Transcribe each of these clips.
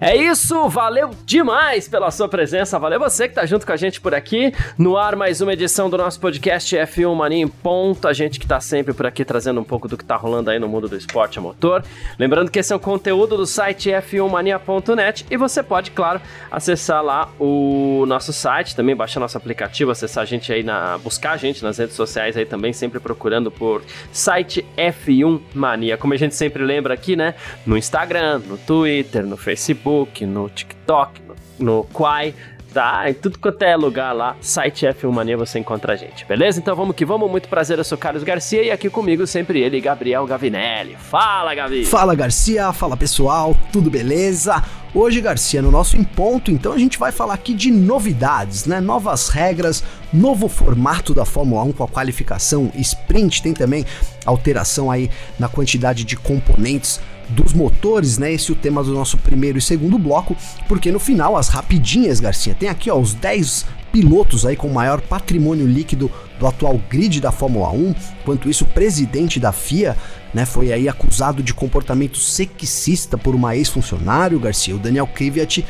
É isso, valeu demais pela sua presença, valeu você que tá junto com a gente por aqui. No ar, mais uma edição do nosso podcast F1 Mania em Ponto. A gente que tá sempre por aqui trazendo um pouco do que tá rolando aí no mundo do esporte a motor. Lembrando que esse é um conteúdo do site f1mania.net e você pode, claro, acessar lá o nosso site, também baixar nosso aplicativo, acessar a gente aí na. buscar a gente nas redes sociais aí também, sempre procurando por site F1 Mania. Como a gente sempre lembra aqui, né? No Instagram, no Twitter, no Facebook Facebook, no TikTok, no, no Quai, tá? Em tudo quanto é lugar lá, site F1 Mania você encontra a gente, beleza? Então vamos que vamos, muito prazer, eu sou Carlos Garcia e aqui comigo sempre ele, Gabriel Gavinelli. Fala, Gavi! Fala, Garcia, fala pessoal, tudo beleza? Hoje, Garcia, no nosso Em Ponto, então a gente vai falar aqui de novidades, né? Novas regras, novo formato da Fórmula 1 com a qualificação sprint, tem também alteração aí na quantidade de componentes dos motores, né? Esse é o tema do nosso primeiro e segundo bloco, porque no final as rapidinhas, Garcia, tem aqui ó os 10 pilotos aí com maior patrimônio líquido do atual grid da Fórmula 1. Enquanto isso, o presidente da FIA, né, foi aí acusado de comportamento sexista por uma ex-funcionário, Garcia, o Daniel Kvyat,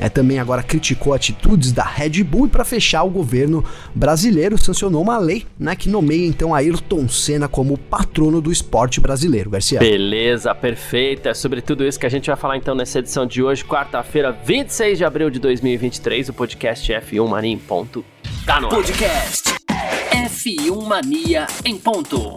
é, também agora criticou atitudes da Red Bull e para fechar o governo brasileiro sancionou uma lei, né, que nomeia então Ayrton Senna como patrono do esporte brasileiro, Garcia. Beleza, perfeita. É sobre tudo isso que a gente vai falar então nessa edição de hoje, quarta-feira, 26 de abril de 2023, o podcast F1 Mania em ponto. Tá no ar. Podcast F1 Mania em ponto.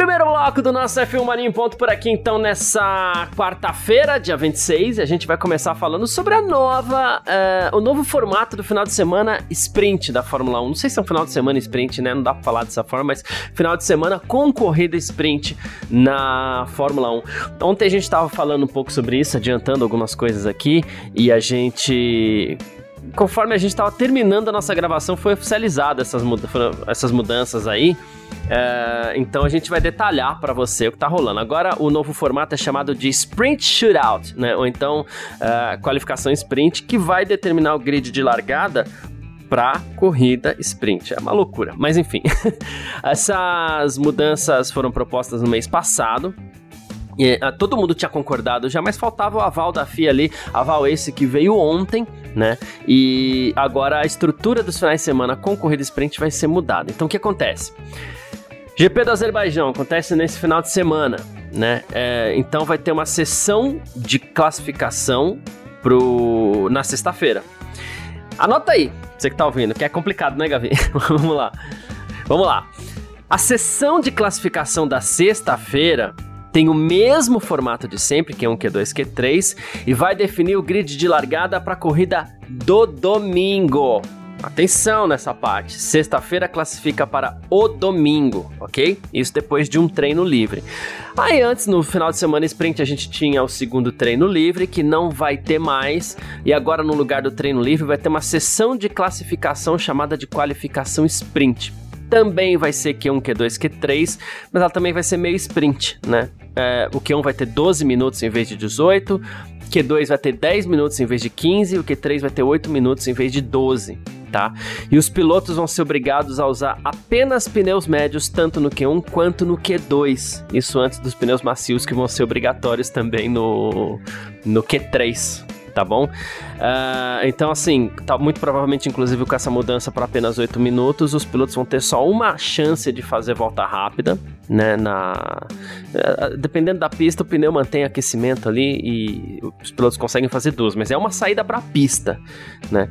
Primeiro bloco do nosso F1 Mania em ponto por aqui, então, nessa quarta-feira, dia 26. A gente vai começar falando sobre a nova, uh, o novo formato do final de semana sprint da Fórmula 1. Não sei se é um final de semana sprint, né? Não dá pra falar dessa forma, mas final de semana com corrida sprint na Fórmula 1. Ontem a gente tava falando um pouco sobre isso, adiantando algumas coisas aqui, e a gente conforme a gente estava terminando a nossa gravação, foi oficializada essas, muda essas mudanças aí. É, então a gente vai detalhar para você o que tá rolando. Agora o novo formato é chamado de Sprint Shootout, né? Ou então é, qualificação sprint, que vai determinar o grid de largada para corrida sprint. É uma loucura, mas enfim. Essas mudanças foram propostas no mês passado. Uh, todo mundo tinha concordado já, mas faltava o aval da FIA ali, aval esse que veio ontem, né? E agora a estrutura dos finais de semana com corrida sprint vai ser mudada. Então o que acontece? GP do Azerbaijão acontece nesse final de semana, né? É, então vai ter uma sessão de classificação pro, na sexta-feira. Anota aí, você que tá ouvindo, que é complicado, né, Gavi? Vamos lá. Vamos lá. A sessão de classificação da sexta-feira tem o mesmo formato de sempre, Q1, Q2, Q3, e vai definir o grid de largada para a corrida do domingo. Atenção nessa parte. Sexta-feira classifica para o domingo, ok? Isso depois de um treino livre. Aí antes, no final de semana sprint, a gente tinha o segundo treino livre, que não vai ter mais. E agora, no lugar do treino livre, vai ter uma sessão de classificação chamada de qualificação sprint. Também vai ser Q1, Q2, Q3, mas ela também vai ser meio sprint, né? É, o Q1 vai ter 12 minutos em vez de 18, Q2 vai ter 10 minutos em vez de 15, o Q3 vai ter 8 minutos em vez de 12 tá? E os pilotos vão ser obrigados a usar apenas pneus médios, tanto no Q1 quanto no Q2. Isso antes dos pneus macios que vão ser obrigatórios também no, no Q3 tá bom? Uh, então, assim, tá muito provavelmente, inclusive, com essa mudança para apenas 8 minutos, os pilotos vão ter só uma chance de fazer volta rápida, né? Na... Uh, dependendo da pista, o pneu mantém aquecimento ali e os pilotos conseguem fazer duas, mas é uma saída para a pista, né?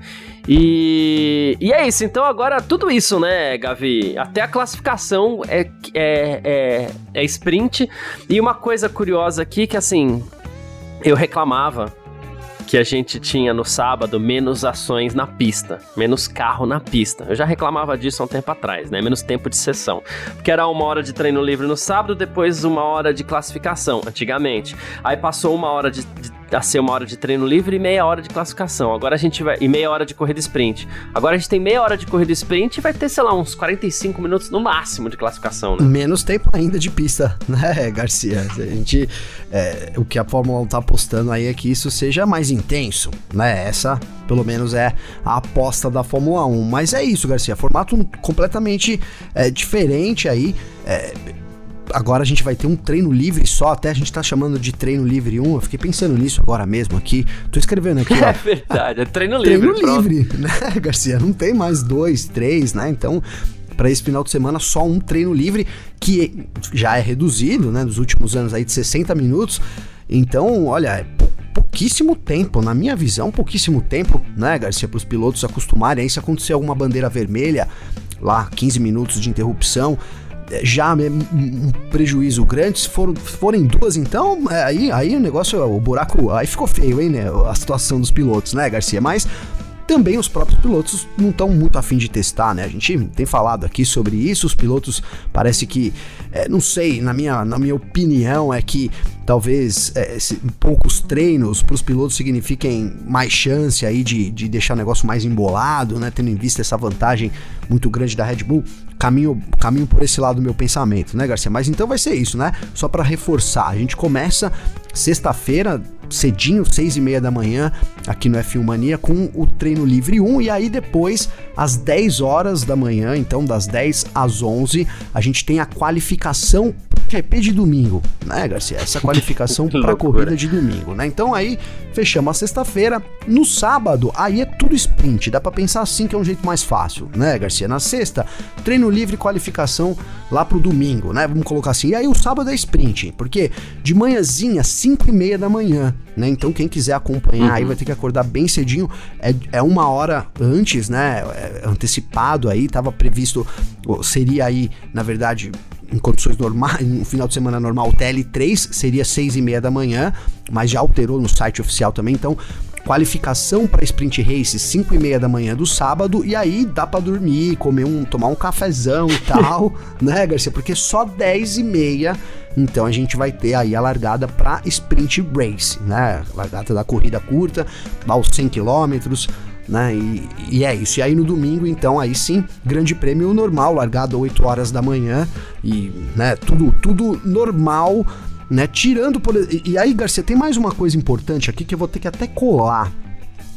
E, e é isso, então agora tudo isso, né, Gavi? Até a classificação é, é, é, é sprint. E uma coisa curiosa aqui que, assim, eu reclamava que a gente tinha no sábado menos ações na pista, menos carro na pista. Eu já reclamava disso há um tempo atrás, né? Menos tempo de sessão. Porque era uma hora de treino livre no sábado, depois uma hora de classificação, antigamente. Aí passou uma hora de, de a ser uma hora de treino livre e meia hora de classificação. Agora a gente vai. E meia hora de corrida sprint. Agora a gente tem meia hora de corrida sprint e vai ter, sei lá, uns 45 minutos no máximo de classificação, né? Menos tempo ainda de pista, né, Garcia? A gente. É, o que a Fórmula 1 tá apostando aí é que isso seja mais intenso, né? Essa, pelo menos, é a aposta da Fórmula 1. Mas é isso, Garcia. Formato completamente é, diferente aí. É, agora a gente vai ter um treino livre só, até a gente tá chamando de treino livre 1. Eu fiquei pensando nisso agora mesmo aqui. Tô escrevendo aqui, ó. É verdade, é treino livre. Treino livre, né, Garcia? Não tem mais dois, três, né? Então, para esse final de semana, só um treino livre, que já é reduzido, né? Nos últimos anos aí de 60 minutos. Então, olha, é pouquíssimo tempo, na minha visão, pouquíssimo tempo, né, Garcia, para os pilotos acostumarem aí se acontecer alguma bandeira vermelha, lá 15 minutos de interrupção, já é um prejuízo grande. Se for, forem duas, então, é, aí, aí o negócio, o buraco, aí ficou feio, hein, né? A situação dos pilotos, né, Garcia? Mas também os próprios pilotos não estão muito afim de testar, né? A gente tem falado aqui sobre isso, os pilotos parece que, é, não sei, na minha, na minha opinião, é que talvez é, poucos treinos para os pilotos signifiquem mais chance aí de, de deixar o negócio mais embolado, né? Tendo em vista essa vantagem muito grande da Red Bull caminho, caminho por esse lado do meu pensamento, né, Garcia? Mas então vai ser isso, né? Só para reforçar, a gente começa sexta-feira, cedinho, seis e meia da manhã, aqui no F1 Mania, com o treino livre 1, e aí depois, às 10 horas da manhã, então das 10 às 11, a gente tem a qualificação GP de domingo, né, Garcia? Essa qualificação para corrida de domingo, né? Então aí fechamos a sexta-feira. No sábado, aí é tudo sprint. Dá para pensar assim que é um jeito mais fácil, né, Garcia? Na sexta, treino livre qualificação lá pro domingo, né? Vamos colocar assim. E aí o sábado é sprint, porque de manhãzinha, 5 e meia da manhã, né? Então quem quiser acompanhar uhum. aí vai ter que acordar bem cedinho. É, é uma hora antes, né? É antecipado aí, tava previsto, seria aí, na verdade, em condições normais, no final de semana normal, o TL3 seria 6 e meia da manhã, mas já alterou no site oficial também, então qualificação para sprint race 5 e meia da manhã do sábado e aí dá para dormir, comer um, tomar um cafezão e tal, né, Garcia? Porque só 10 e meia então a gente vai ter aí a largada para sprint race, né? Largada da corrida curta, aos 100 quilômetros, né? E, e, é isso. E aí no domingo, então, aí sim, grande prêmio normal, largado 8 horas da manhã e, né, tudo, tudo normal, né? Tirando por. E, aí, Garcia, tem mais uma coisa importante aqui que eu vou ter que até colar.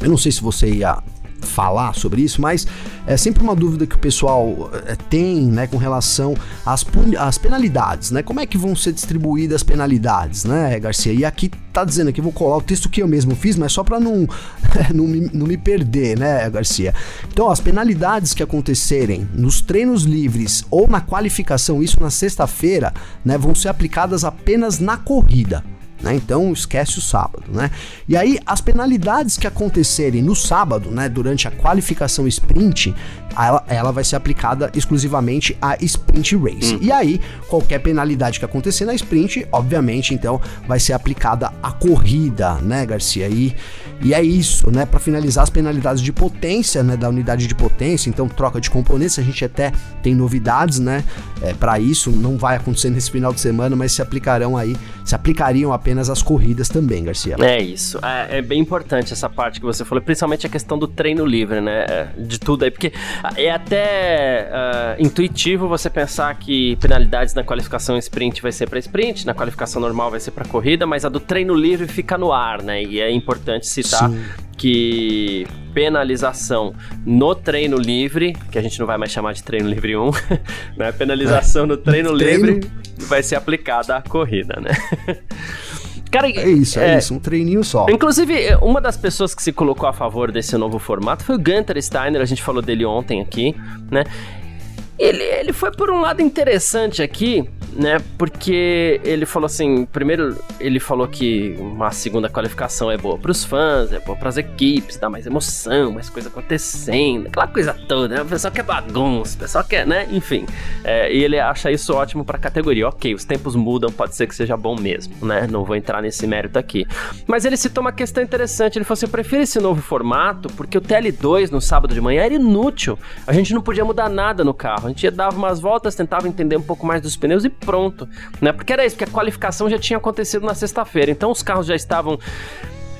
Eu não sei se você ia falar sobre isso, mas é sempre uma dúvida que o pessoal é, tem, né, com relação às, às penalidades, né? Como é que vão ser distribuídas as penalidades, né, Garcia? E aqui tá dizendo aqui, vou colar o texto que eu mesmo fiz, mas só para não, não, não me perder, né, Garcia? Então, as penalidades que acontecerem nos treinos livres ou na qualificação, isso na sexta-feira, né, vão ser aplicadas apenas na corrida. Né? Então esquece o sábado, né? E aí as penalidades que acontecerem no sábado, né, durante a qualificação sprint, ela, ela vai ser aplicada exclusivamente a sprint race. Hum. E aí qualquer penalidade que acontecer na sprint, obviamente, então vai ser aplicada a corrida, né, Garcia? E, e é isso, né? Para finalizar as penalidades de potência, né, da unidade de potência, então troca de componentes, a gente até tem novidades, né? É, para isso não vai acontecer nesse final de semana, mas se aplicarão aí, se aplicariam apenas as corridas também, Garcia. É isso. É, é, bem importante essa parte que você falou, principalmente a questão do treino livre, né? É, de tudo aí, porque é até uh, intuitivo você pensar que penalidades na qualificação sprint vai ser para sprint, na qualificação normal vai ser para corrida, mas a do treino livre fica no ar, né? E é importante Sim que penalização no treino livre, que a gente não vai mais chamar de treino livre 1, né? Penalização no treino, treino livre vai ser aplicada à corrida, né? Cara, é isso, é, é, isso, um treininho só. Inclusive, uma das pessoas que se colocou a favor desse novo formato foi o Gunter Steiner, a gente falou dele ontem aqui, né? Ele, ele foi por um lado interessante aqui, né? Porque ele falou assim, primeiro ele falou que uma segunda qualificação é boa para os fãs, é boa para as equipes, dá mais emoção, mais coisa acontecendo, aquela coisa toda, né? O pessoal quer bagunça, o pessoal quer, né? Enfim, é, e ele acha isso ótimo para a categoria. Ok, os tempos mudam, pode ser que seja bom mesmo, né? Não vou entrar nesse mérito aqui. Mas ele citou uma questão interessante, ele falou assim, eu prefiro esse novo formato porque o TL2 no sábado de manhã era inútil, a gente não podia mudar nada no carro, a gente dava umas voltas, tentava entender um pouco mais dos pneus e pronto, né? Porque era isso, porque a qualificação já tinha acontecido na sexta-feira, então os carros já estavam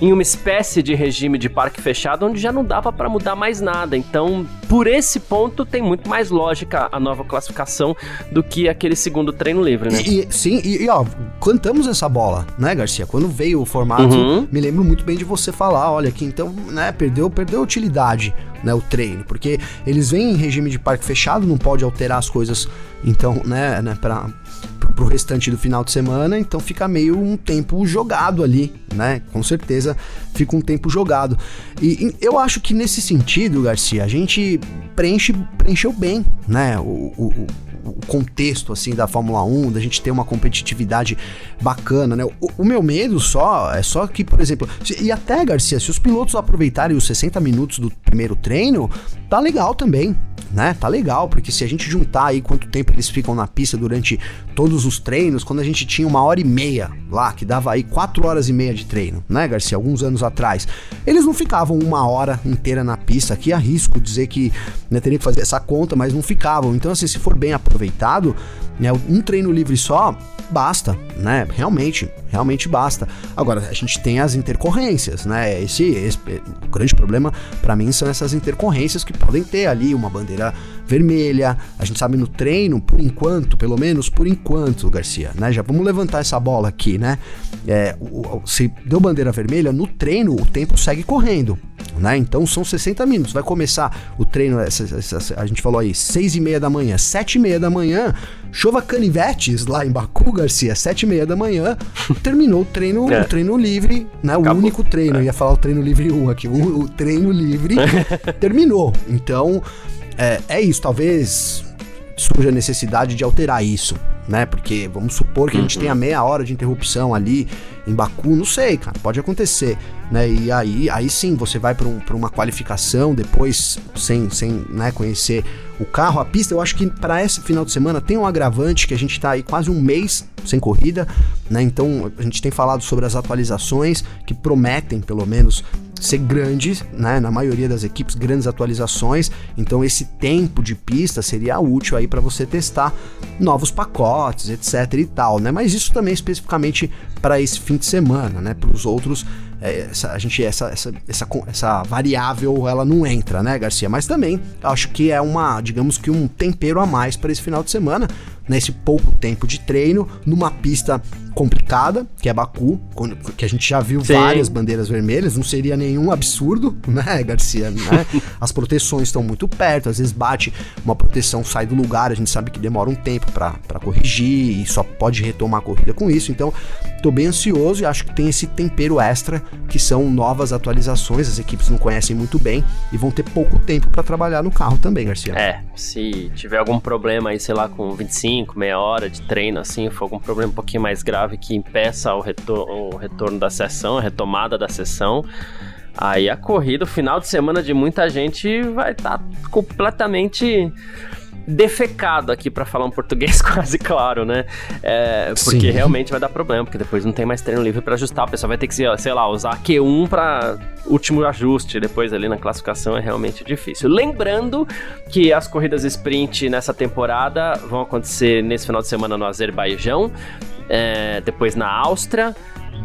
em uma espécie de regime de parque fechado onde já não dava para mudar mais nada. Então, por esse ponto, tem muito mais lógica a nova classificação do que aquele segundo treino livre, né? E, sim, e, e, ó, cantamos essa bola, né, Garcia? Quando veio o formato, uhum. me lembro muito bem de você falar, olha que então, né, perdeu, perdeu a utilidade, né, o treino, porque eles vêm em regime de parque fechado, não pode alterar as coisas, então, né, né, para pro restante do final de semana, então fica meio um tempo jogado ali, né? Com certeza fica um tempo jogado. E, e eu acho que nesse sentido, Garcia, a gente preenche, preencheu bem, né? O, o, o contexto assim da Fórmula 1, da gente ter uma competitividade bacana, né? O, o, meu medo só é só que, por exemplo, e até Garcia, se os pilotos aproveitarem os 60 minutos do primeiro treino, tá legal também, né? Tá legal, porque se a gente juntar aí quanto tempo eles ficam na pista durante todos os treinos, quando a gente tinha uma hora e meia lá, que dava aí quatro horas e meia de treino, né, Garcia? Alguns anos atrás, eles não ficavam uma hora inteira na pista. Aqui arrisco dizer que né, teria que fazer essa conta, mas não ficavam. Então, assim, se for bem aproveitado, né, um treino livre só basta, né? Realmente, realmente basta. Agora, a gente tem as intercorrências, né? Esse, esse o grande problema para mim são essas intercorrências que podem ter ali uma bandeira vermelha. A gente sabe no treino, por enquanto, pelo menos por enquanto, Garcia, né? Já vamos levantar essa bola aqui, né? É, o, se deu bandeira vermelha, no treino o tempo segue correndo. Né? Então são 60 minutos. Vai começar o treino, essa, essa, a gente falou aí, 6 e meia da manhã, 7 e meia da manhã. Chova canivetes lá em Baku, Garcia, 7 e meia da manhã. Terminou o treino, é. o treino livre, né? O único treino. É. Eu ia falar o treino livre 1 aqui. O, o treino livre terminou. Então, é, é isso. Talvez surja a necessidade de alterar isso, né? Porque vamos supor que a gente uhum. tenha meia hora de interrupção ali em Baku, não sei, cara, pode acontecer, né? E aí, aí sim você vai para um, uma qualificação depois sem, sem né, conhecer o carro, a pista. Eu acho que para esse final de semana tem um agravante que a gente está aí quase um mês sem corrida, né? Então a gente tem falado sobre as atualizações que prometem, pelo menos, ser grandes, né? Na maioria das equipes, grandes atualizações. Então esse tempo de pista seria útil aí para você testar novos pacotes, etc e tal, né? Mas isso também especificamente para esse fim de semana, né? Para os outros é, essa, a gente essa, essa, essa, essa variável ela não entra, né, Garcia? Mas também acho que é uma, digamos que um tempero a mais para esse final de semana, nesse pouco tempo de treino, numa pista complicada, que é Baku, que a gente já viu Sim. várias bandeiras vermelhas, não seria nenhum absurdo, né, Garcia? Né? As proteções estão muito perto, às vezes bate uma proteção, sai do lugar, a gente sabe que demora um tempo para corrigir e só pode retomar a corrida com isso, então tô bem ansioso e acho que tem esse tempero extra que são novas atualizações, as equipes não conhecem muito bem e vão ter pouco tempo para trabalhar no carro também, Garcia. É, se tiver algum problema aí, sei lá, com 25, meia hora de treino, assim, for algum problema um pouquinho mais grave que impeça o, retor o retorno da sessão, a retomada da sessão, aí a corrida, o final de semana de muita gente vai estar tá completamente defecado aqui para falar um português quase claro, né? É, porque Sim. realmente vai dar problema, porque depois não tem mais treino livre para ajustar. O pessoal vai ter que, sei lá, usar Q1 para último ajuste. Depois ali na classificação é realmente difícil. Lembrando que as corridas sprint nessa temporada vão acontecer nesse final de semana no Azerbaijão, é, depois na Áustria.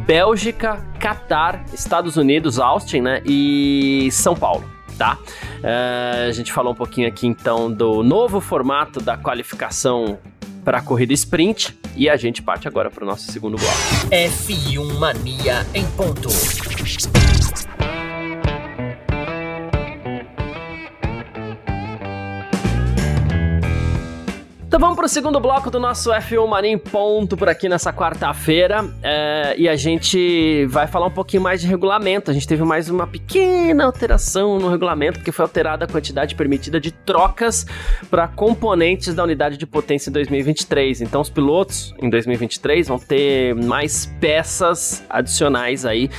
Bélgica, Catar, Estados Unidos, Austin, né? E São Paulo tá? Uh, a gente falou um pouquinho aqui então do novo formato da qualificação para a corrida sprint e a gente parte agora para o nosso segundo bloco. F1 Mania em ponto. Então vamos para o segundo bloco do nosso F1 Mania em ponto por aqui nessa quarta-feira. É, e a gente vai falar um pouquinho mais de regulamento. A gente teve mais uma pequena alteração no regulamento, porque foi alterada a quantidade permitida de trocas para componentes da unidade de potência em 2023. Então os pilotos em 2023 vão ter mais peças adicionais aí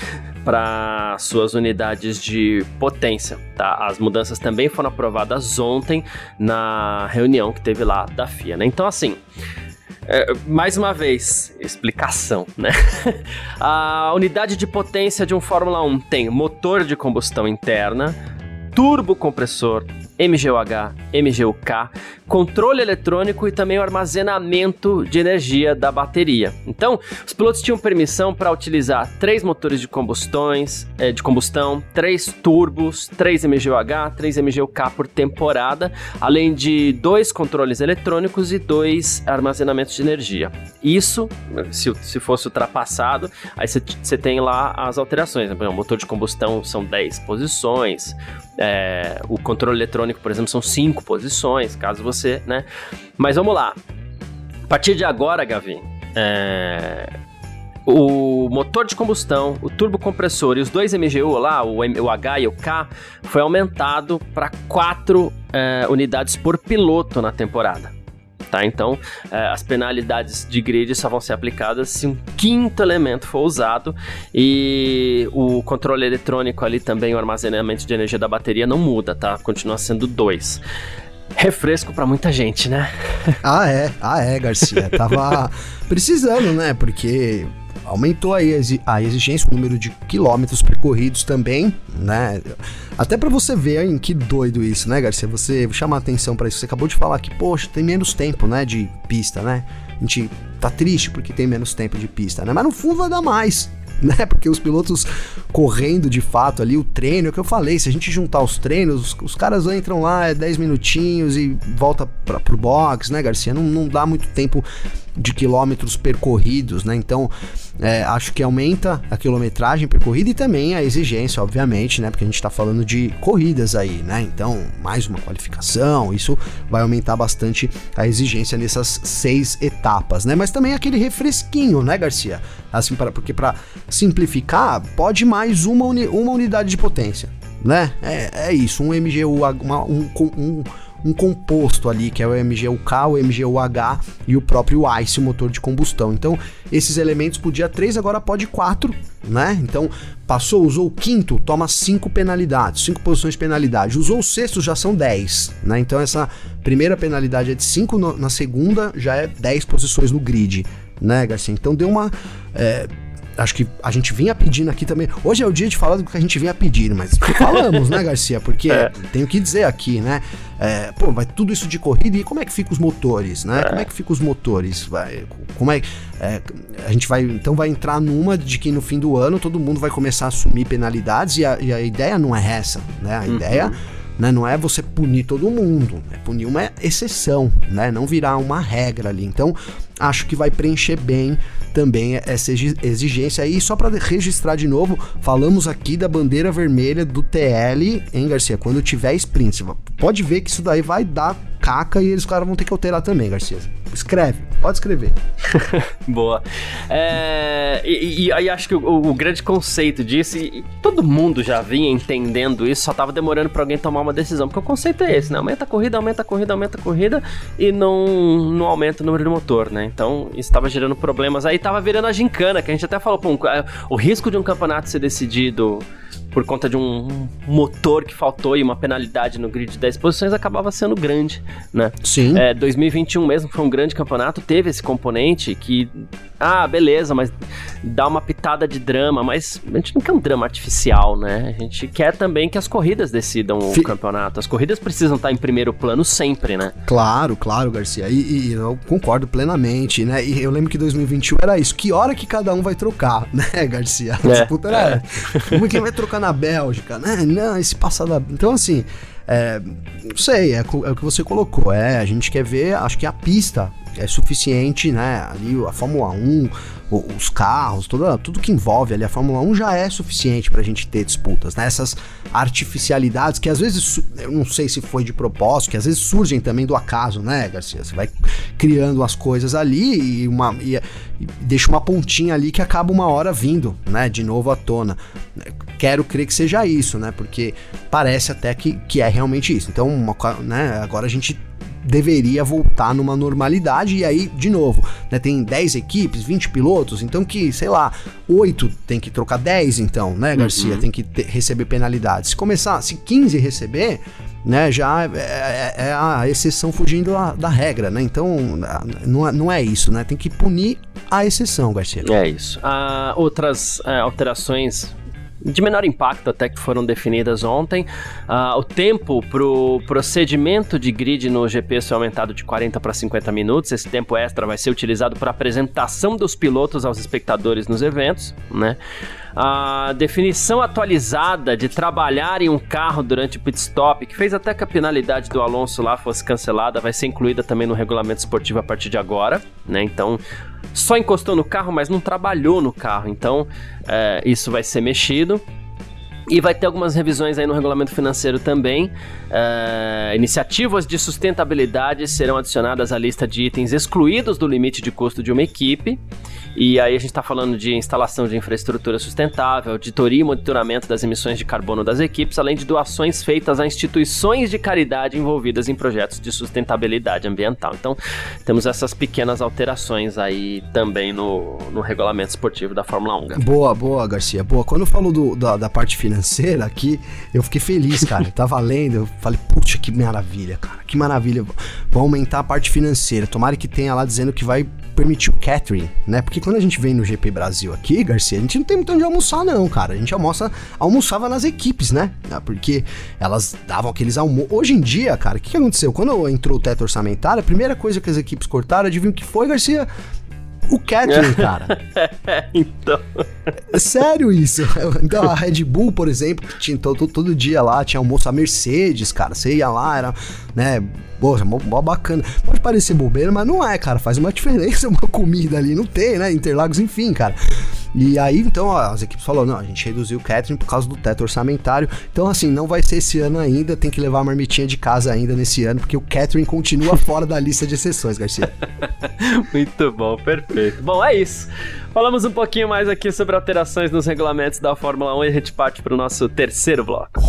para suas unidades de potência. Tá? As mudanças também foram aprovadas ontem na reunião que teve lá da FIA. Né? Então, assim. É, mais uma vez, explicação, né? a unidade de potência de um Fórmula 1 tem motor de combustão interna, turbo compressor, MGUH, MGUK, controle eletrônico e também o armazenamento de energia da bateria. Então, os pilotos tinham permissão para utilizar três motores de combustões, é, de combustão, três turbos, três MGU-H, três MGU-K por temporada, além de dois controles eletrônicos e dois armazenamentos de energia. Isso, se, se fosse ultrapassado, aí você tem lá as alterações. O motor de combustão são 10 posições, é, o controle eletrônico, por exemplo, são 5 posições, caso você, né? Mas vamos lá. A partir de agora, Gavi, é, o motor de combustão, o turbocompressor e os dois MGU lá, o, o H e o K, foi aumentado para 4 é, unidades por piloto na temporada. Tá? Então, é, as penalidades de grid só vão ser aplicadas se um quinto elemento for usado e o controle eletrônico ali também, o armazenamento de energia da bateria não muda, tá? Continua sendo dois refresco para muita gente, né? ah, é. Ah, é, Garcia. Tava precisando, né? Porque aumentou aí a exigência, o número de quilômetros percorridos também, né? Até para você ver em que doido isso, né, Garcia? Você chamar atenção para isso. Você acabou de falar que, poxa, tem menos tempo, né, de pista, né? A gente tá triste porque tem menos tempo de pista, né? Mas no fundo vai dar mais. né? Porque os pilotos correndo de fato ali, o treino, é o que eu falei, se a gente juntar os treinos, os, os caras entram lá, é 10 minutinhos e volta para pro box, né, Garcia? Não, não dá muito tempo de quilômetros percorridos, né? Então, é, acho que aumenta a quilometragem percorrida e também a exigência, obviamente, né? Porque a gente está falando de corridas aí, né? Então, mais uma qualificação, isso vai aumentar bastante a exigência nessas seis etapas, né? Mas também aquele refresquinho, né, Garcia? Assim, pra, porque para simplificar, pode mais uma, uni, uma unidade de potência, né? É, é isso, um MGU, uma, um, um um composto ali, que é o MGUK, o MGUH e o próprio ICE, o motor de combustão. Então, esses elementos podia 3, agora pode 4, né? Então, passou, usou o quinto, toma 5 penalidades, 5 posições de penalidade. Usou o sexto, já são 10, né? Então, essa primeira penalidade é de 5, na segunda já é 10 posições no grid, né, Garcia? Então, deu uma... É, acho que a gente vinha pedindo aqui também. Hoje é o dia de falar do que a gente vinha pedindo, mas falamos, né, Garcia? Porque é. tenho que dizer aqui, né? É, pô, vai tudo isso de corrida e como é que fica os motores, né? É. Como é que fica os motores? Vai, como é, é, a gente vai então vai entrar numa de que no fim do ano todo mundo vai começar a assumir penalidades e a, e a ideia não é essa, né? A uhum. ideia né? Não é você punir todo mundo, é punir uma exceção, né? Não virar uma regra ali. Então, acho que vai preencher bem também essa exigência. E só para registrar de novo, falamos aqui da bandeira vermelha do TL, hein, Garcia? Quando tiver sprint, pode ver que isso daí vai dar caca e eles caras vão ter que alterar também, Garcia. Escreve, pode escrever. Boa. É, e, e, aí acho que o, o, grande conceito disso, e todo mundo já vinha entendendo isso, só tava demorando para alguém tomar uma decisão, porque o conceito é esse, né? Aumenta a corrida, aumenta a corrida, aumenta a corrida e não, não aumenta o número de motor, né? Então isso tava gerando problemas. Aí tava virando a gincana, que a gente até falou, pô, o risco de um campeonato ser decidido por conta de um motor que faltou e uma penalidade no grid de 10 posições acabava sendo grande, né? Sim. É, 2021 mesmo foi um grande campeonato, teve esse componente que ah, beleza, mas dá uma pitada de drama, mas a gente não quer um drama artificial, né? A gente quer também que as corridas decidam o campeonato. As corridas precisam estar em primeiro plano sempre, né? Claro, claro, Garcia. E, e, eu concordo plenamente, né? E eu lembro que 2021 era isso. Que hora que cada um vai trocar, né, Garcia? É, Puta, era, é. Como que vai trocar na Bélgica, né? Não, esse passado. Então, assim. É, não sei, é, é, o que você colocou. É, a gente quer ver, acho que a pista é suficiente, né? Ali a Fórmula 1, os carros, toda, tudo que envolve ali a Fórmula 1 já é suficiente pra gente ter disputas, né? Essas artificialidades que às vezes, eu não sei se foi de propósito, que às vezes surgem também do acaso, né, Garcia? Você vai criando as coisas ali e, uma, e, e deixa uma pontinha ali que acaba uma hora vindo, né, de novo à tona. Quero crer que seja isso, né? Porque parece até que, que é realmente isso. Então, uma, né, agora a gente deveria voltar numa normalidade. E aí, de novo, né, tem 10 equipes, 20 pilotos, então que, sei lá, 8 tem que trocar 10, então, né, Garcia? Uhum. Tem que ter, receber penalidade. Se começar, se 15 receber, né, já é, é, é a exceção fugindo da, da, regra, né? Então, não é, não é isso, né? Tem que punir a exceção, Garcia. É isso. Ah, outras é, alterações de menor impacto até que foram definidas ontem. Uh, o tempo para o procedimento de grid no GP foi aumentado de 40 para 50 minutos. Esse tempo extra vai ser utilizado para apresentação dos pilotos aos espectadores nos eventos, né? A definição atualizada de trabalhar em um carro durante o pit stop, que fez até que a penalidade do Alonso lá fosse cancelada, vai ser incluída também no regulamento esportivo a partir de agora, né? Então, só encostou no carro, mas não trabalhou no carro. Então, é, isso vai ser mexido. E vai ter algumas revisões aí no regulamento financeiro também. Uh, iniciativas de sustentabilidade serão adicionadas à lista de itens excluídos do limite de custo de uma equipe. E aí a gente está falando de instalação de infraestrutura sustentável, auditoria e monitoramento das emissões de carbono das equipes, além de doações feitas a instituições de caridade envolvidas em projetos de sustentabilidade ambiental. Então, temos essas pequenas alterações aí também no, no regulamento esportivo da Fórmula 1. Boa, boa, Garcia, boa. Quando eu falo do, da, da parte financeira aqui, eu fiquei feliz, cara. Eu tava lendo, eu falei, puxa, que maravilha, cara, que maravilha. Vão aumentar a parte financeira. Tomara que tenha lá dizendo que vai permitir o catering, né? Porque quando a gente vem no GP Brasil aqui, Garcia, a gente não tem muito onde almoçar, não, cara. A gente almoça, almoçava nas equipes, né? Porque elas davam aqueles almoços. Hoje em dia, cara, o que, que aconteceu? Quando entrou o teto orçamentário, a primeira coisa que as equipes cortaram, adivinha o que foi, Garcia? O catering, cara. então. É sério isso. Então a Red Bull, por exemplo, tinha todo, todo dia lá, tinha almoço a Mercedes, cara. Você ia lá, era, né, Pô, mó, mó bacana. Pode parecer bobeira, mas não é, cara. Faz uma diferença uma comida ali. Não tem, né? Interlagos, enfim, cara. E aí, então, ó, as equipes falaram, não, a gente reduziu o catering por causa do teto orçamentário. Então, assim, não vai ser esse ano ainda, tem que levar a marmitinha de casa ainda nesse ano, porque o catering continua fora da lista de exceções, Garcia. Muito bom, perfeito. Bom, é isso. Falamos um pouquinho mais aqui sobre alterações nos regulamentos da Fórmula 1 e a gente parte para o nosso terceiro bloco.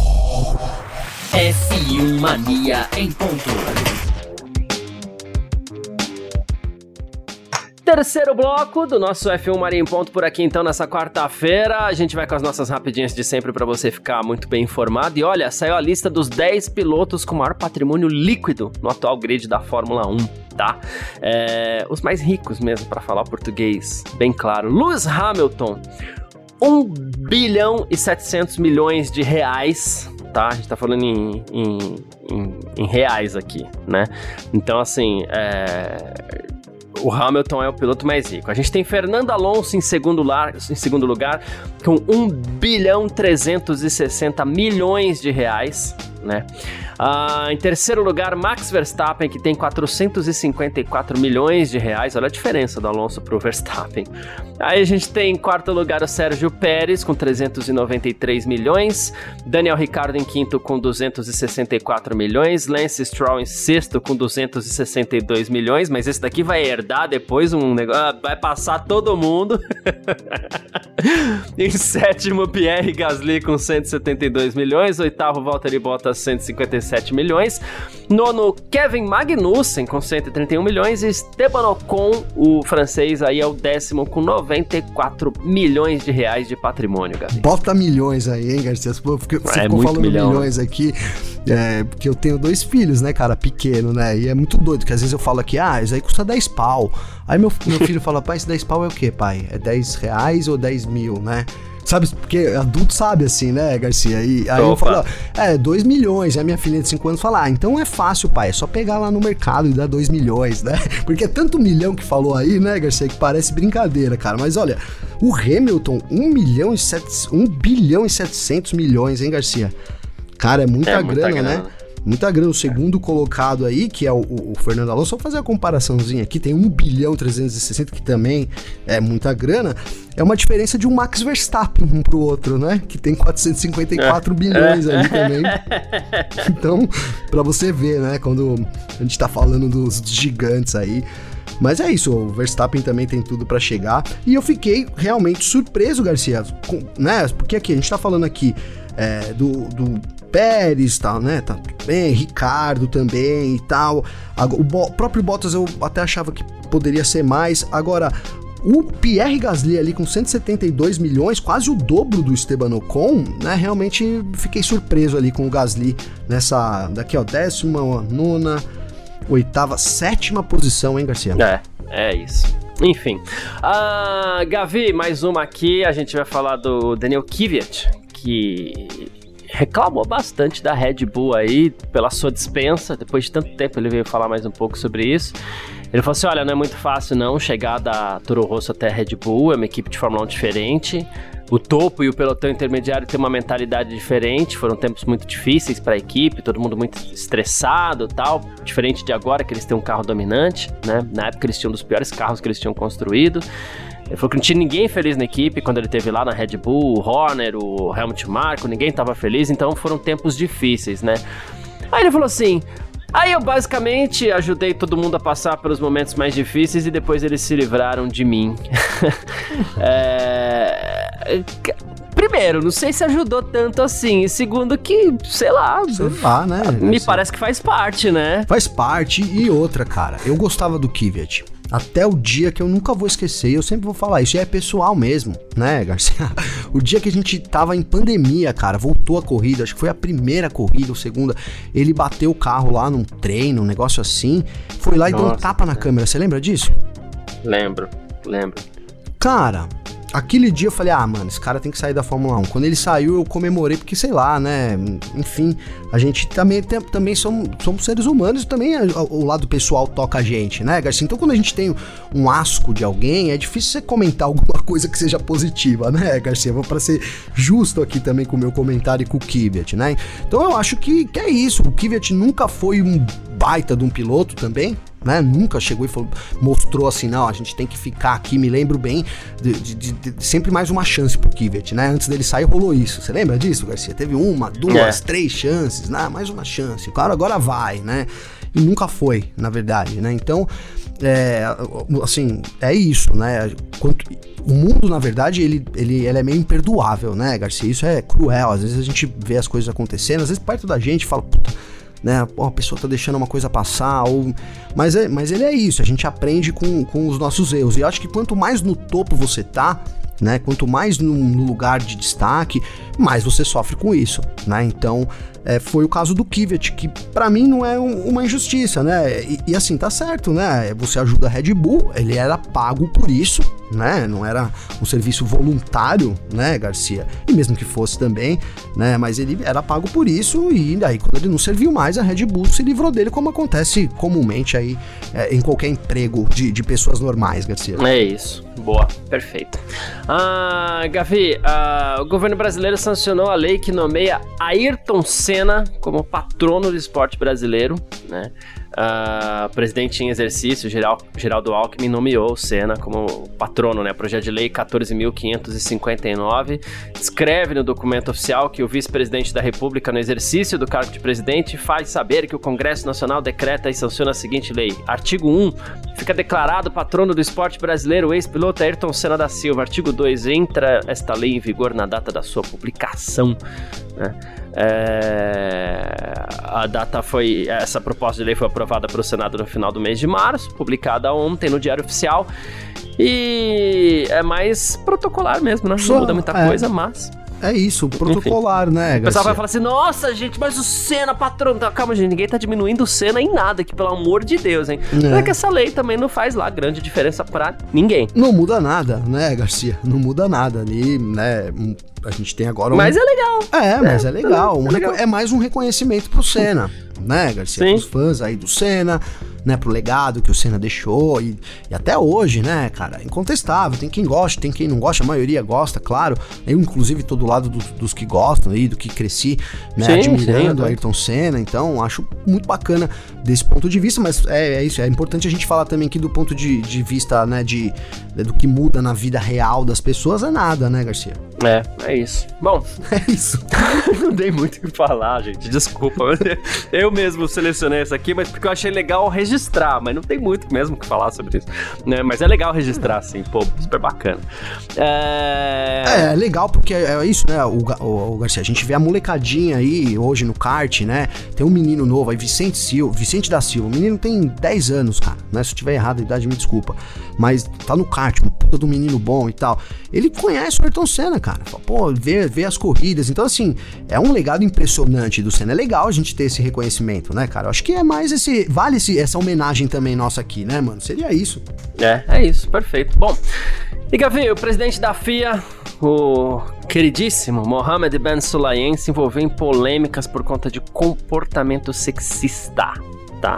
F1 Mania em ponto. Terceiro bloco do nosso F1 Marinho em Ponto por aqui, então, nessa quarta-feira. A gente vai com as nossas rapidinhas de sempre para você ficar muito bem informado. E olha, saiu a lista dos 10 pilotos com maior patrimônio líquido no atual grid da Fórmula 1, tá? É, os mais ricos mesmo, para falar português bem claro. Lewis Hamilton, 1 bilhão e 700 milhões de reais tá? A gente tá falando em, em, em, em reais aqui, né? Então, assim, é o Hamilton é o piloto mais rico. A gente tem Fernando Alonso em segundo, lar, em segundo lugar, com 1 bilhão 360 milhões de reais, né? Uh, em terceiro lugar, Max Verstappen, que tem 454 milhões de reais. Olha a diferença do Alonso para o Verstappen. Aí a gente tem em quarto lugar o Sérgio Pérez, com 393 milhões. Daniel Ricciardo em quinto, com 264 milhões. Lance Stroll em sexto, com 262 milhões. Mas esse daqui vai herdar depois um negócio. Ah, vai passar todo mundo. em sétimo, Pierre Gasly, com 172 milhões. Oitavo, Valtteri Bottas, 156 137 milhões. Nono, Kevin Magnussen com 131 milhões. E Esteban Ocon, o francês, aí é o décimo com 94 milhões de reais de patrimônio, Gabi. Bota milhões aí, hein, Garcia? Você ficou, é, falando milhão, milhões né? aqui. É, porque eu tenho dois filhos, né, cara, pequeno, né? E é muito doido, que às vezes eu falo aqui, ah, isso aí custa 10 pau. Aí meu, meu filho fala, pai, esse 10 pau é o quê, pai? É 10 reais ou 10 mil, né? Sabe, porque adulto sabe assim, né, Garcia? E aí Opa. eu falo, é, 2 milhões. Aí a minha filha de 5 anos fala, ah, então é fácil, pai, é só pegar lá no mercado e dar 2 milhões, né? Porque é tanto milhão que falou aí, né, Garcia, que parece brincadeira, cara. Mas olha, o Hamilton, 1 milhão e 7, 1 bilhão e 700 milhões, hein, Garcia? Cara, é muita, é grana, muita grana, né? muita grana. O segundo colocado aí, que é o, o, Fernando Alonso, só fazer a comparaçãozinha aqui, tem 1 bilhão 360, que também é muita grana. É uma diferença de um Max Verstappen um pro outro, né? Que tem 454 é. bilhões ali também. Então, para você ver, né? Quando a gente tá falando dos gigantes aí. Mas é isso, o Verstappen também tem tudo para chegar. E eu fiquei realmente surpreso, Garcia, com, né? Porque aqui, a gente tá falando aqui é, do, do Pérez tal, né? Tá tudo bem, Ricardo também e tal. O, próprio Bottas eu até achava que poderia ser mais. Agora, o Pierre Gasly ali com 172 milhões, quase o dobro do Esteban Ocon, né? Realmente fiquei surpreso ali com o Gasly nessa daqui ó, décima, nona, oitava, sétima posição, hein, Garcia? É, é isso. Enfim. Uh, Gavi, mais uma aqui. A gente vai falar do Daniel Kvyat, que reclamou bastante da Red Bull aí pela sua dispensa. Depois de tanto tempo, ele veio falar mais um pouco sobre isso. Ele falou assim: olha, não é muito fácil não chegar da Toro Rosso até a Red Bull, é uma equipe de Fórmula 1 diferente. O topo e o pelotão intermediário têm uma mentalidade diferente, foram tempos muito difíceis para a equipe, todo mundo muito estressado tal, diferente de agora que eles têm um carro dominante, né? Na época eles tinham um dos piores carros que eles tinham construído. Ele falou que não tinha ninguém feliz na equipe quando ele teve lá na Red Bull, o Horner, o Helmut Marko, ninguém estava feliz, então foram tempos difíceis, né? Aí ele falou assim: Aí eu basicamente ajudei todo mundo a passar pelos momentos mais difíceis e depois eles se livraram de mim. é... Primeiro, não sei se ajudou tanto assim. E segundo, que, sei lá. Sei lá, né? Me parece que faz parte, né? Faz parte. E outra, cara, eu gostava do Kvyat até o dia que eu nunca vou esquecer, eu sempre vou falar isso, e é pessoal mesmo, né, Garcia? O dia que a gente tava em pandemia, cara, voltou a corrida, acho que foi a primeira corrida ou segunda, ele bateu o carro lá num treino, um negócio assim, foi lá e Nossa, deu um tapa na câmera, você lembra disso? Lembro, lembro. Cara, aquele dia eu falei, ah, mano, esse cara tem que sair da Fórmula 1. Quando ele saiu, eu comemorei, porque sei lá, né? Enfim, a gente também, tem, também somos, somos seres humanos e também o lado pessoal toca a gente, né, Garcia? Então quando a gente tem um asco de alguém, é difícil você comentar alguma coisa que seja positiva, né, Garcia? Vou para ser justo aqui também com o meu comentário e com o Kvyat, né? Então eu acho que, que é isso. O Kvyat nunca foi um baita de um piloto também, né? Nunca chegou e falou, mostrou assim, não, a gente tem que ficar aqui. Me lembro bem de, de, de, sempre mais uma chance pro Kivet, né? Antes dele sair rolou isso. Você lembra disso, Garcia? Teve uma, duas, é. três chances, né? Mais uma chance. Claro, agora vai, né? E nunca foi, na verdade, né? Então, é, assim, é isso, né? Quanto, o mundo, na verdade, ele, ele, ele é meio imperdoável, né, Garcia? Isso é cruel. Às vezes a gente vê as coisas acontecendo, às vezes perto da gente fala, puta né? Pô, a pessoa tá deixando uma coisa passar, ou... mas, é, mas ele é isso, a gente aprende com, com os nossos erros. E eu acho que quanto mais no topo você tá, né? Quanto mais no, no lugar de destaque, mais você sofre com isso, né? Então, é, foi o caso do Kivet, que para mim não é um, uma injustiça, né? E, e, assim, tá certo, né? Você ajuda a Red Bull, ele era pago por isso, né? Não era um serviço voluntário, né, Garcia? E mesmo que fosse também, né? Mas ele era pago por isso e daí quando ele não serviu mais, a Red Bull se livrou dele, como acontece comumente aí é, em qualquer emprego de, de pessoas normais, Garcia. É isso. Boa, perfeito. Ah, Gavi, ah, o governo brasileiro sancionou a lei que nomeia Ayrton Senna como patrono do esporte brasileiro, né? Uh, presidente em exercício, Geral, Geraldo Alckmin, nomeou o Senna como patrono, né? Projeto de Lei 14.559 escreve no documento oficial que o vice-presidente da República, no exercício do cargo de presidente, faz saber que o Congresso Nacional decreta e sanciona a seguinte lei. Artigo 1. Fica declarado patrono do esporte brasileiro o ex-piloto Ayrton Senna da Silva. Artigo 2. Entra esta lei em vigor na data da sua publicação. Né? É, a data foi. Essa proposta de lei foi aprovada pelo Senado no final do mês de março, publicada ontem no Diário Oficial. E é mais protocolar mesmo, né? Só, Não muda muita é, coisa, mas. É isso, protocolar, Enfim. né? O pessoal vai falar assim: nossa, gente, mas o Senna, patrão. Calma, gente, ninguém tá diminuindo o Senna em nada aqui, pelo amor de Deus, hein? É. é que essa lei também não faz lá grande diferença pra ninguém. Não muda nada, né, Garcia? Não muda nada ali, né? A gente tem agora um... Mas é legal. É, mas é, é legal. É, um legal. é mais um reconhecimento pro Senna, né, Garcia? Sim. Pros fãs aí do Senna, né, pro legado que o Senna deixou e, e, até hoje, né, cara, incontestável. Tem quem gosta, tem quem não gosta, a maioria gosta, claro. Eu, inclusive, tô do lado do, dos que gostam aí, do que cresci, né, sim, admirando sim, Ayrton Senna. Então, acho muito bacana desse ponto de vista, mas é, é isso. É importante a gente falar também aqui do ponto de, de vista, né, de, do que muda na vida real das pessoas é nada, né, Garcia? É, é isso. Bom, é isso. não dei muito o que falar, gente. Desculpa. Eu mesmo selecionei essa aqui, mas porque eu achei legal registrar, mas não tem muito mesmo o que falar sobre isso. Né? Mas é legal registrar, assim, pô, super bacana. É, é, é legal porque é, é isso, né, o, o, o, Garcia, a gente vê a molecadinha aí hoje no kart, né? Tem um menino novo aí, Vicente Silva, Vicente da Silva. O menino tem 10 anos, cara, né? Se eu tiver errado a idade, me desculpa. Mas tá no kart, um puta do menino bom e tal. Ele conhece o Ayrton Senna, cara. Pô, vê, vê as corridas. Então, assim, é um legado impressionante do Senna. É legal a gente ter esse reconhecimento, né, cara? Eu acho que é mais esse. Vale esse, essa homenagem também nossa aqui, né, mano? Seria isso. É, é isso, perfeito. Bom, e Gavi, o presidente da FIA, o queridíssimo Mohamed Ben Sulayem, se envolveu em polêmicas por conta de comportamento sexista, tá?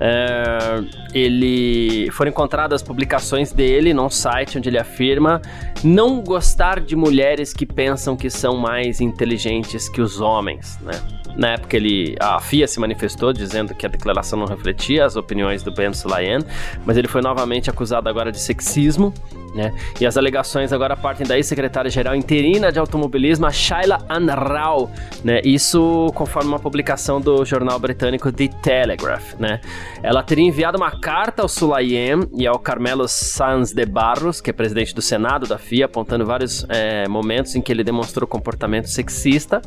É, ele foram encontradas publicações dele num site onde ele afirma não gostar de mulheres que pensam que são mais inteligentes que os homens, né? Na época ele, a FIA se manifestou dizendo que a declaração não refletia as opiniões do Ben Sulayem, mas ele foi novamente acusado agora de sexismo né? E as alegações agora partem da ex-secretária-geral interina de automobilismo, Shaila Anral, né? Isso conforme uma publicação do jornal britânico The Telegraph, né? Ela teria enviado uma carta ao Sulayem e ao Carmelo Sanz de Barros, que é presidente do Senado da FIA, apontando vários é, momentos em que ele demonstrou comportamento sexista,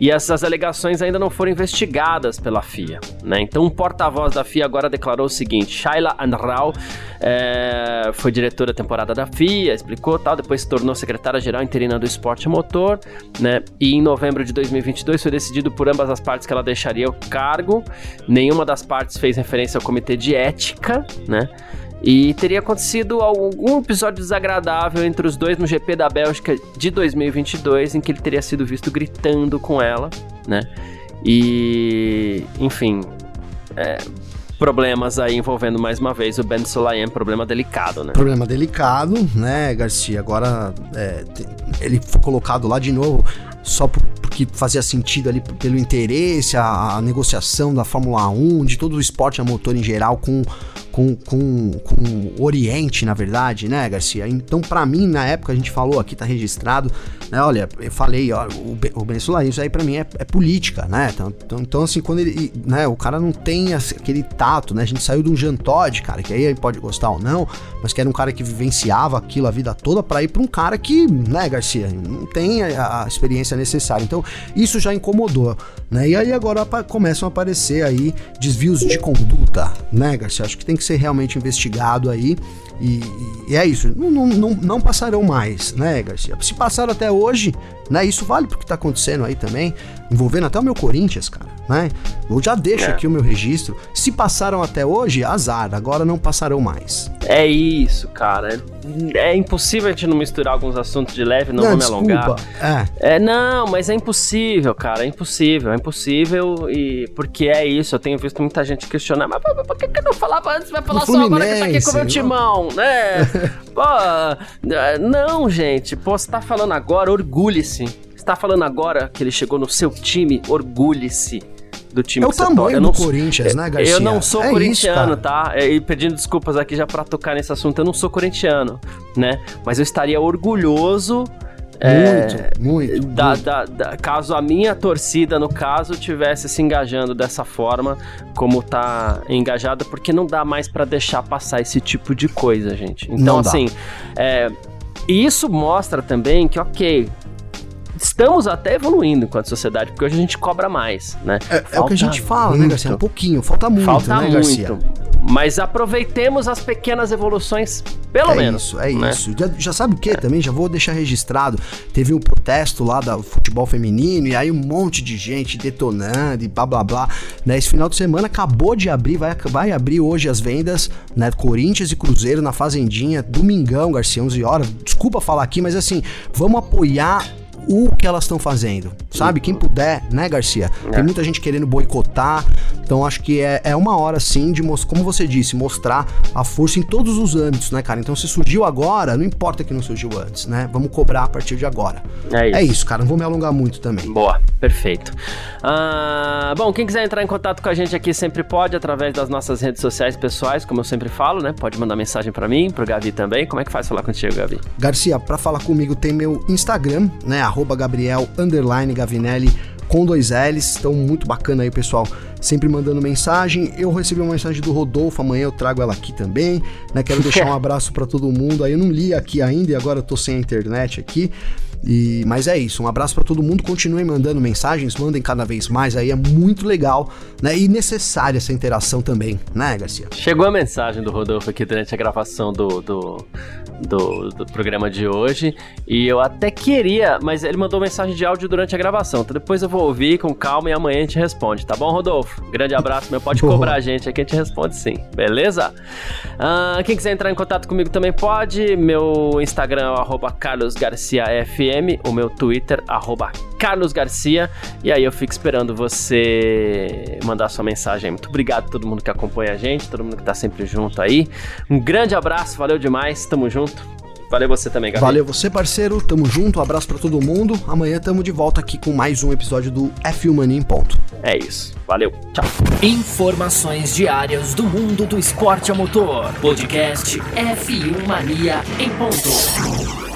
e essas alegações ainda não foram investigadas pela FIA, né? Então, um porta-voz da FIA agora declarou o seguinte: Shaila Anral é, foi diretora da temporada da da FIA, explicou tal, depois se tornou secretária-geral interina do esporte motor, né? E em novembro de 2022 foi decidido por ambas as partes que ela deixaria o cargo. Nenhuma das partes fez referência ao comitê de ética, né? E teria acontecido algum episódio desagradável entre os dois no GP da Bélgica de 2022, em que ele teria sido visto gritando com ela, né? E, enfim, é, problemas aí envolvendo mais uma vez o Ben Sulayem, problema delicado, né? Problema delicado, né, Garcia? Agora é, ele foi colocado lá de novo só porque fazia sentido ali pelo interesse, a, a negociação da Fórmula 1, de todo o esporte a motor em geral com com, com, com o Oriente, na verdade, né, Garcia? Então, para mim, na época, a gente falou aqui, tá registrado, né? Olha, eu falei, ó, o, o Venezuela, isso aí para mim é, é, política, né? Então, então, então, assim, quando ele, né, o cara não tem aquele tato, né? A gente saiu de um Jean Todt, cara, que aí pode gostar ou não, mas que era um cara que vivenciava aquilo a vida toda para ir para um cara que, né, Garcia, não tem a, a, experiência necessária. Então, isso já incomodou, né? E aí agora começam a aparecer aí desvios de conduta, né, Garcia? Acho que tem que ser realmente investigado aí. E, e é isso. Não, não, não, não, passarão mais, né, Garcia? Se passaram até hoje, né? Isso vale pro que tá acontecendo aí também, envolvendo até o meu Corinthians, cara, né? Eu já deixo é. aqui o meu registro. Se passaram até hoje, azar, agora não passarão mais. É isso, cara. É impossível a gente não misturar alguns assuntos de leve, não, não vou me alongar. É. é. Não, mas é impossível, cara. É impossível, é impossível. E porque é isso, eu tenho visto muita gente questionar, mas por que, que não falava antes? Vai falar só agora que tá aqui com o meu timão, né? Pô, não, gente. Pô, você tá falando agora, orgulhe-se. Você tá falando agora que ele chegou no seu time, orgulhe-se do time é que o tamanho do Corinthians, né, Garcia? Eu não sou é corintiano, isso, tá? É, e pedindo desculpas aqui já para tocar nesse assunto, eu não sou corintiano, né? Mas eu estaria orgulhoso é, muito, da, muito. Da, da, caso a minha torcida, no caso, tivesse se engajando dessa forma, como tá engajada, porque não dá mais para deixar passar esse tipo de coisa, gente. Então, não assim, é, isso mostra também que, ok, estamos até evoluindo enquanto sociedade, porque hoje a gente cobra mais, né? É, é o que a gente fala, muito. né, Garcia? Um pouquinho, falta muito, falta né, Garcia? Mas aproveitemos as pequenas evoluções, pelo é menos. Isso, é né? isso. Já, já sabe o que é. também? Já vou deixar registrado. Teve um protesto lá do futebol feminino e aí um monte de gente detonando e blá blá blá. Né? Esse final de semana acabou de abrir, vai, vai abrir hoje as vendas, né? Corinthians e Cruzeiro na Fazendinha, domingão, Garcia, 11 horas. Desculpa falar aqui, mas assim, vamos apoiar o que elas estão fazendo, sabe? Quem puder, né, Garcia? É. Tem muita gente querendo boicotar, então acho que é, é uma hora sim de, como você disse, mostrar a força em todos os âmbitos, né, cara? Então se surgiu agora, não importa que não surgiu antes, né? Vamos cobrar a partir de agora. É isso, é isso cara, não vou me alongar muito também. Boa, perfeito. Ah, bom, quem quiser entrar em contato com a gente aqui sempre pode, através das nossas redes sociais pessoais, como eu sempre falo, né? Pode mandar mensagem para mim, pro Gavi também. Como é que faz falar contigo, Gavi? Garcia, para falar comigo tem meu Instagram, né? Arroba Gabriel Gavinelli com dois L's. Então, muito bacana aí, pessoal. Sempre mandando mensagem. Eu recebi uma mensagem do Rodolfo, amanhã eu trago ela aqui também. Né? Quero deixar um abraço para todo mundo. Aí eu não li aqui ainda e agora eu tô sem a internet aqui. E, mas é isso, um abraço para todo mundo, continuem mandando mensagens, mandem cada vez mais aí, é muito legal, né? E necessária essa interação também, né, Garcia? Chegou a mensagem do Rodolfo aqui durante a gravação do, do, do, do programa de hoje, e eu até queria, mas ele mandou mensagem de áudio durante a gravação, então depois eu vou ouvir com calma e amanhã a gente responde, tá bom, Rodolfo? Grande abraço, meu, pode cobrar a gente aqui, a gente responde sim, beleza? Uh, quem quiser entrar em contato comigo também pode, meu Instagram é o o meu Twitter, arroba Carlos Garcia. E aí eu fico esperando você mandar sua mensagem. Muito obrigado a todo mundo que acompanha a gente, todo mundo que tá sempre junto aí. Um grande abraço, valeu demais, tamo junto. Valeu você também, Gabi. Valeu você, parceiro. Tamo junto. Um abraço para todo mundo. Amanhã tamo de volta aqui com mais um episódio do F1 Mania em ponto. É isso. Valeu. Tchau. Informações diárias do mundo do esporte a motor. Podcast F1 Mania em ponto.